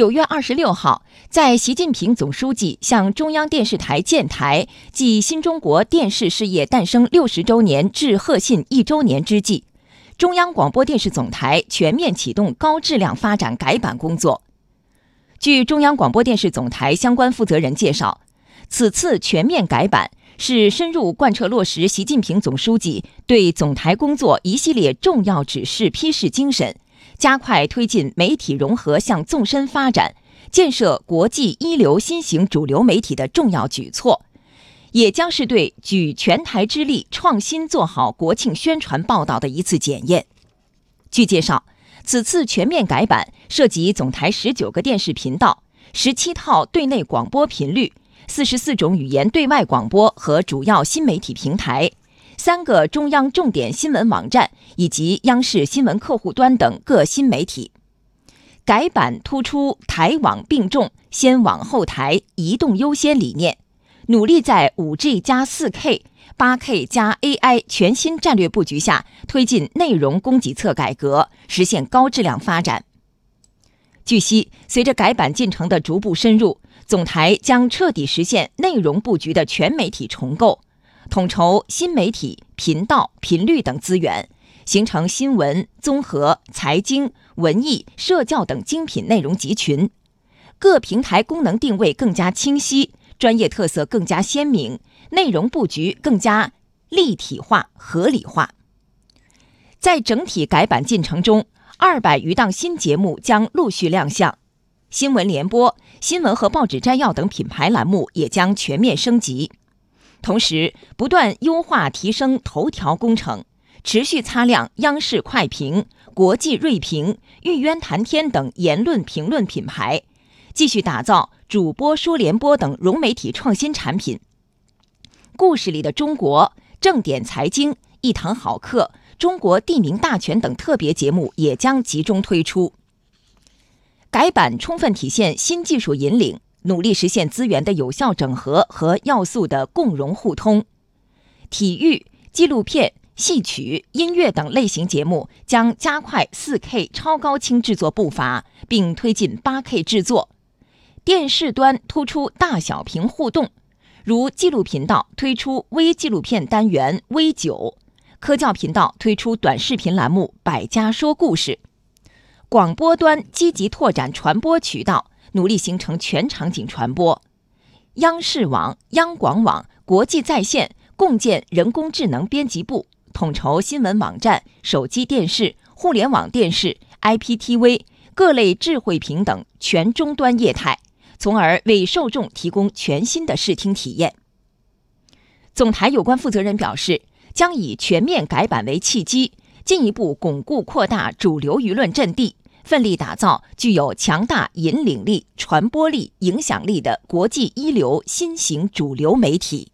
九月二十六号，在习近平总书记向中央电视台建台暨新中国电视事业诞生六十周年致贺信一周年之际，中央广播电视总台全面启动高质量发展改版工作。据中央广播电视总台相关负责人介绍，此次全面改版是深入贯彻落实习近平总书记对总台工作一系列重要指示批示精神。加快推进媒体融合向纵深发展，建设国际一流新型主流媒体的重要举措，也将是对举全台之力创新做好国庆宣传报道的一次检验。据介绍，此次全面改版涉及总台十九个电视频道、十七套对内广播频率、四十四种语言对外广播和主要新媒体平台。三个中央重点新闻网站以及央视新闻客户端等各新媒体改版，突出台网并重、先网后台、移动优先理念，努力在五 G 加四 K、八 K 加 AI 全新战略布局下，推进内容供给侧改革，实现高质量发展。据悉，随着改版进程的逐步深入，总台将彻底实现内容布局的全媒体重构。统筹新媒体频道、频率等资源，形成新闻、综合、财经、文艺、社教等精品内容集群。各平台功能定位更加清晰，专业特色更加鲜明，内容布局更加立体化、合理化。在整体改版进程中，二百余档新节目将陆续亮相，新闻联播、新闻和报纸摘要等品牌栏目也将全面升级。同时，不断优化提升头条工程，持续擦亮央视快评、国际锐评、玉渊谈天等言论评论品牌，继续打造主播说联播等融媒体创新产品。故事里的中国、正点财经、一堂好课、中国地名大全等特别节目也将集中推出。改版充分体现新技术引领。努力实现资源的有效整合和要素的共融互通，体育、纪录片、戏曲、音乐等类型节目将加快 4K 超高清制作步伐，并推进 8K 制作。电视端突出大小屏互动，如纪录频道推出微纪录片单元“微九”，科教频道推出短视频栏目“百家说故事”。广播端积极拓展传播渠道。努力形成全场景传播，央视网、央广网、国际在线共建人工智能编辑部，统筹新闻网站、手机电视、互联网电视、IPTV 各类智慧屏等全终端业态，从而为受众提供全新的视听体验。总台有关负责人表示，将以全面改版为契机，进一步巩固扩大主流舆论阵地。奋力打造具有强大引领力、传播力、影响力的国际一流新型主流媒体。